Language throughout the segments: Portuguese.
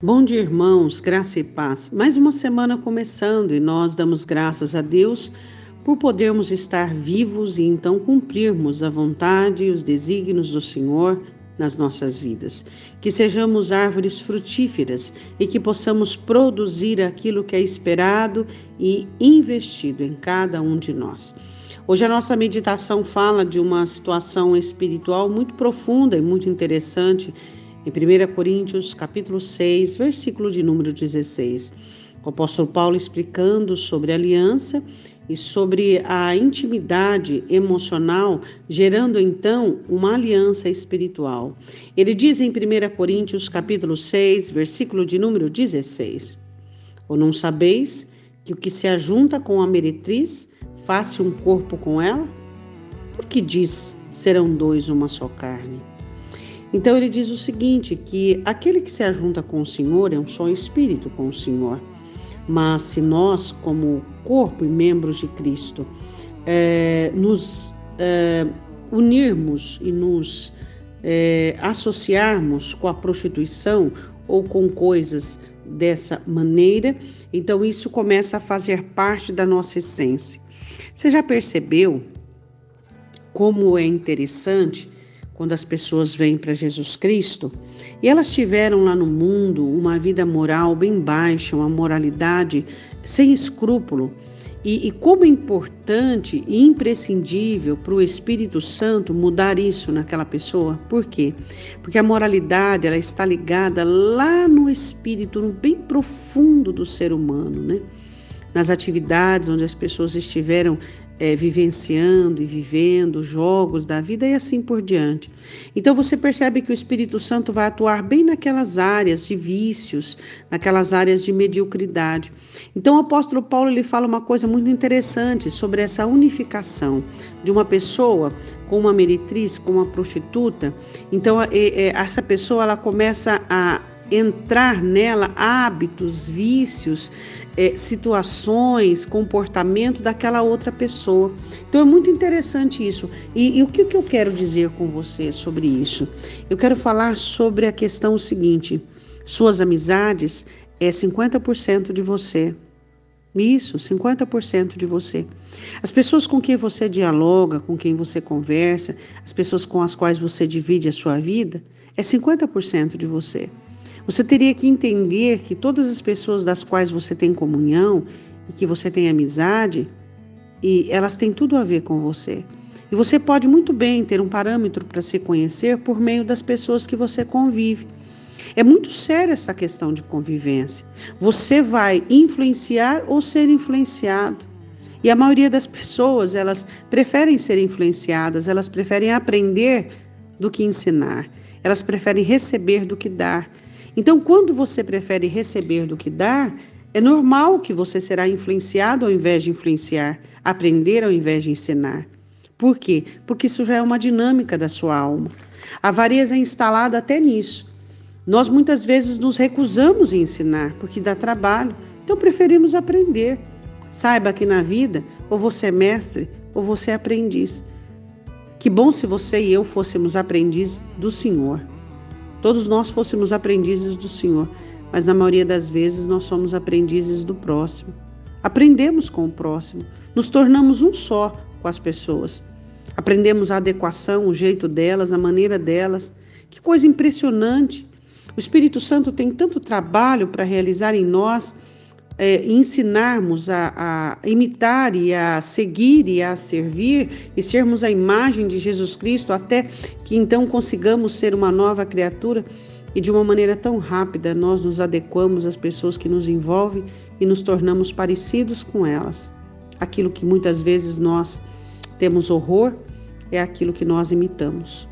Bom dia, irmãos, graça e paz. Mais uma semana começando e nós damos graças a Deus por podermos estar vivos e então cumprirmos a vontade e os desígnios do Senhor nas nossas vidas. Que sejamos árvores frutíferas e que possamos produzir aquilo que é esperado e investido em cada um de nós. Hoje a nossa meditação fala de uma situação espiritual muito profunda e muito interessante em 1 Coríntios, capítulo 6, versículo de número 16. O apóstolo Paulo explicando sobre aliança e sobre a intimidade emocional, gerando então uma aliança espiritual. Ele diz em 1 Coríntios, capítulo 6, versículo de número 16: Ou não sabeis que o que se ajunta com a meretriz faça um corpo com ela? Porque diz: serão dois uma só carne. Então ele diz o seguinte: que aquele que se ajunta com o Senhor é um só espírito com o Senhor. Mas se nós, como corpo e membros de Cristo, é, nos é, unirmos e nos é, associarmos com a prostituição ou com coisas dessa maneira, então isso começa a fazer parte da nossa essência. Você já percebeu como é interessante? Quando as pessoas vêm para Jesus Cristo e elas tiveram lá no mundo uma vida moral bem baixa, uma moralidade sem escrúpulo. E, e como é importante e imprescindível para o Espírito Santo mudar isso naquela pessoa. Por quê? Porque a moralidade ela está ligada lá no espírito, no bem profundo do ser humano, né? Nas atividades onde as pessoas estiveram é, vivenciando e vivendo jogos da vida e assim por diante. Então você percebe que o Espírito Santo vai atuar bem naquelas áreas de vícios, naquelas áreas de mediocridade. Então o apóstolo Paulo ele fala uma coisa muito interessante sobre essa unificação de uma pessoa com uma meretriz, com uma prostituta. Então essa pessoa ela começa a entrar nela hábitos, vícios, é, situações, comportamento daquela outra pessoa. Então é muito interessante isso. E, e o que, que eu quero dizer com você sobre isso? Eu quero falar sobre a questão seguinte: suas amizades é 50% de você. Isso, 50% de você. As pessoas com quem você dialoga, com quem você conversa, as pessoas com as quais você divide a sua vida, é 50% de você. Você teria que entender que todas as pessoas das quais você tem comunhão e que você tem amizade, e elas têm tudo a ver com você. E você pode muito bem ter um parâmetro para se conhecer por meio das pessoas que você convive. É muito séria essa questão de convivência. Você vai influenciar ou ser influenciado. E a maioria das pessoas, elas preferem ser influenciadas, elas preferem aprender do que ensinar. Elas preferem receber do que dar. Então, quando você prefere receber do que dar, é normal que você será influenciado ao invés de influenciar, aprender ao invés de ensinar. Por quê? Porque isso já é uma dinâmica da sua alma. A avareza é instalada até nisso. Nós muitas vezes nos recusamos em ensinar, porque dá trabalho, então preferimos aprender. Saiba que na vida, ou você é mestre, ou você é aprendiz. Que bom se você e eu fôssemos aprendizes do Senhor todos nós fôssemos aprendizes do Senhor, mas na maioria das vezes nós somos aprendizes do próximo. Aprendemos com o próximo, nos tornamos um só com as pessoas. Aprendemos a adequação, o jeito delas, a maneira delas. Que coisa impressionante! O Espírito Santo tem tanto trabalho para realizar em nós é, ensinarmos a, a, imitar e a seguir e a servir e sermos a imagem de Jesus Cristo, até que então consigamos ser uma nova criatura e de uma maneira tão rápida nós nos adequamos às pessoas que nos envolvem e nos tornamos parecidos com elas. Aquilo que muitas vezes nós temos horror é aquilo que nós imitamos.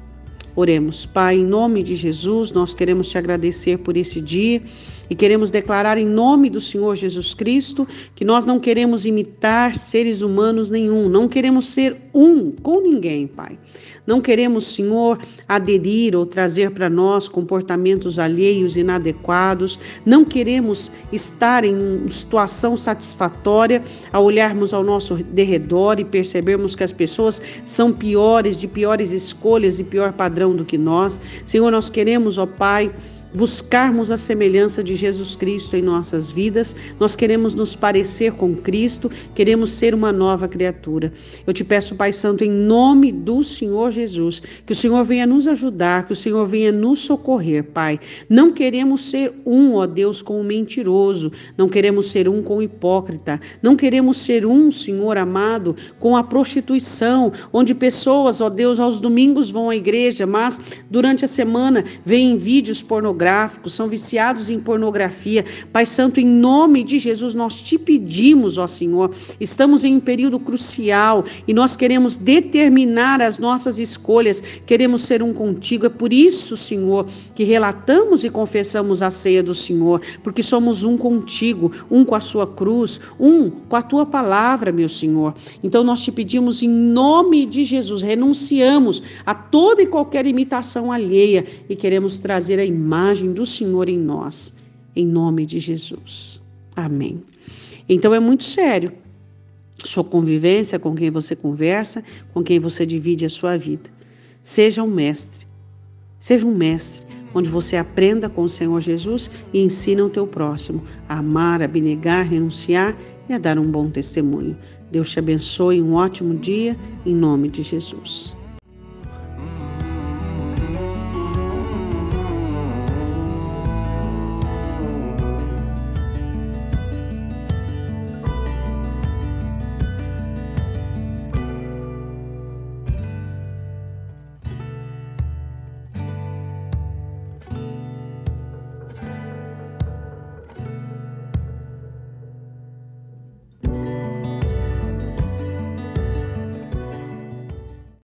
Oremos. Pai, em nome de Jesus, nós queremos te agradecer por esse dia e queremos declarar em nome do Senhor Jesus Cristo que nós não queremos imitar seres humanos nenhum, não queremos ser um com ninguém, Pai. Não queremos, Senhor, aderir ou trazer para nós comportamentos alheios inadequados. Não queremos estar em situação satisfatória ao olharmos ao nosso derredor e percebermos que as pessoas são piores, de piores escolhas e pior padrão do que nós. Senhor, nós queremos, ó Pai, buscarmos a semelhança de Jesus Cristo em nossas vidas, nós queremos nos parecer com Cristo, queremos ser uma nova criatura. Eu te peço, Pai Santo, em nome do Senhor Jesus, que o Senhor venha nos ajudar, que o Senhor venha nos socorrer, Pai. Não queremos ser um, ó Deus, com o mentiroso, não queremos ser um com o hipócrita, não queremos ser um, Senhor amado, com a prostituição, onde pessoas, ó Deus, aos domingos vão à igreja, mas durante a semana veem vídeos pornográficos, são viciados em pornografia. Pai Santo, em nome de Jesus, nós te pedimos, ó Senhor, estamos em um período crucial e nós queremos determinar as nossas escolhas, queremos ser um contigo. É por isso, Senhor, que relatamos e confessamos a ceia do Senhor, porque somos um contigo, um com a sua cruz, um com a tua palavra, meu Senhor. Então nós te pedimos em nome de Jesus, renunciamos a toda e qualquer imitação alheia e queremos trazer a imagem do Senhor em nós, em nome de Jesus. Amém. Então é muito sério sua convivência com quem você conversa, com quem você divide a sua vida. Seja um mestre. Seja um mestre onde você aprenda com o Senhor Jesus e ensina o teu próximo a amar, abnegar, renunciar e a dar um bom testemunho. Deus te abençoe, um ótimo dia, em nome de Jesus.